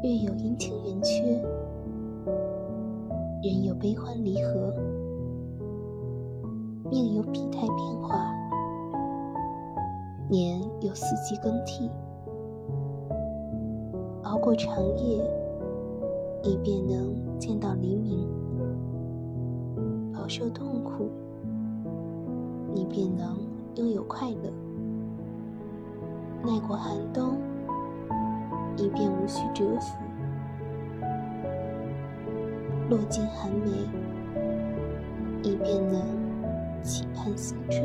月有阴晴圆缺，人有悲欢离合，命有体态变化，年有四季更替。熬过长夜，你便能见到黎明；饱受痛苦，你便能拥有快乐；耐过寒冬，你便无需蛰伏；落尽寒梅，你便能期盼新春。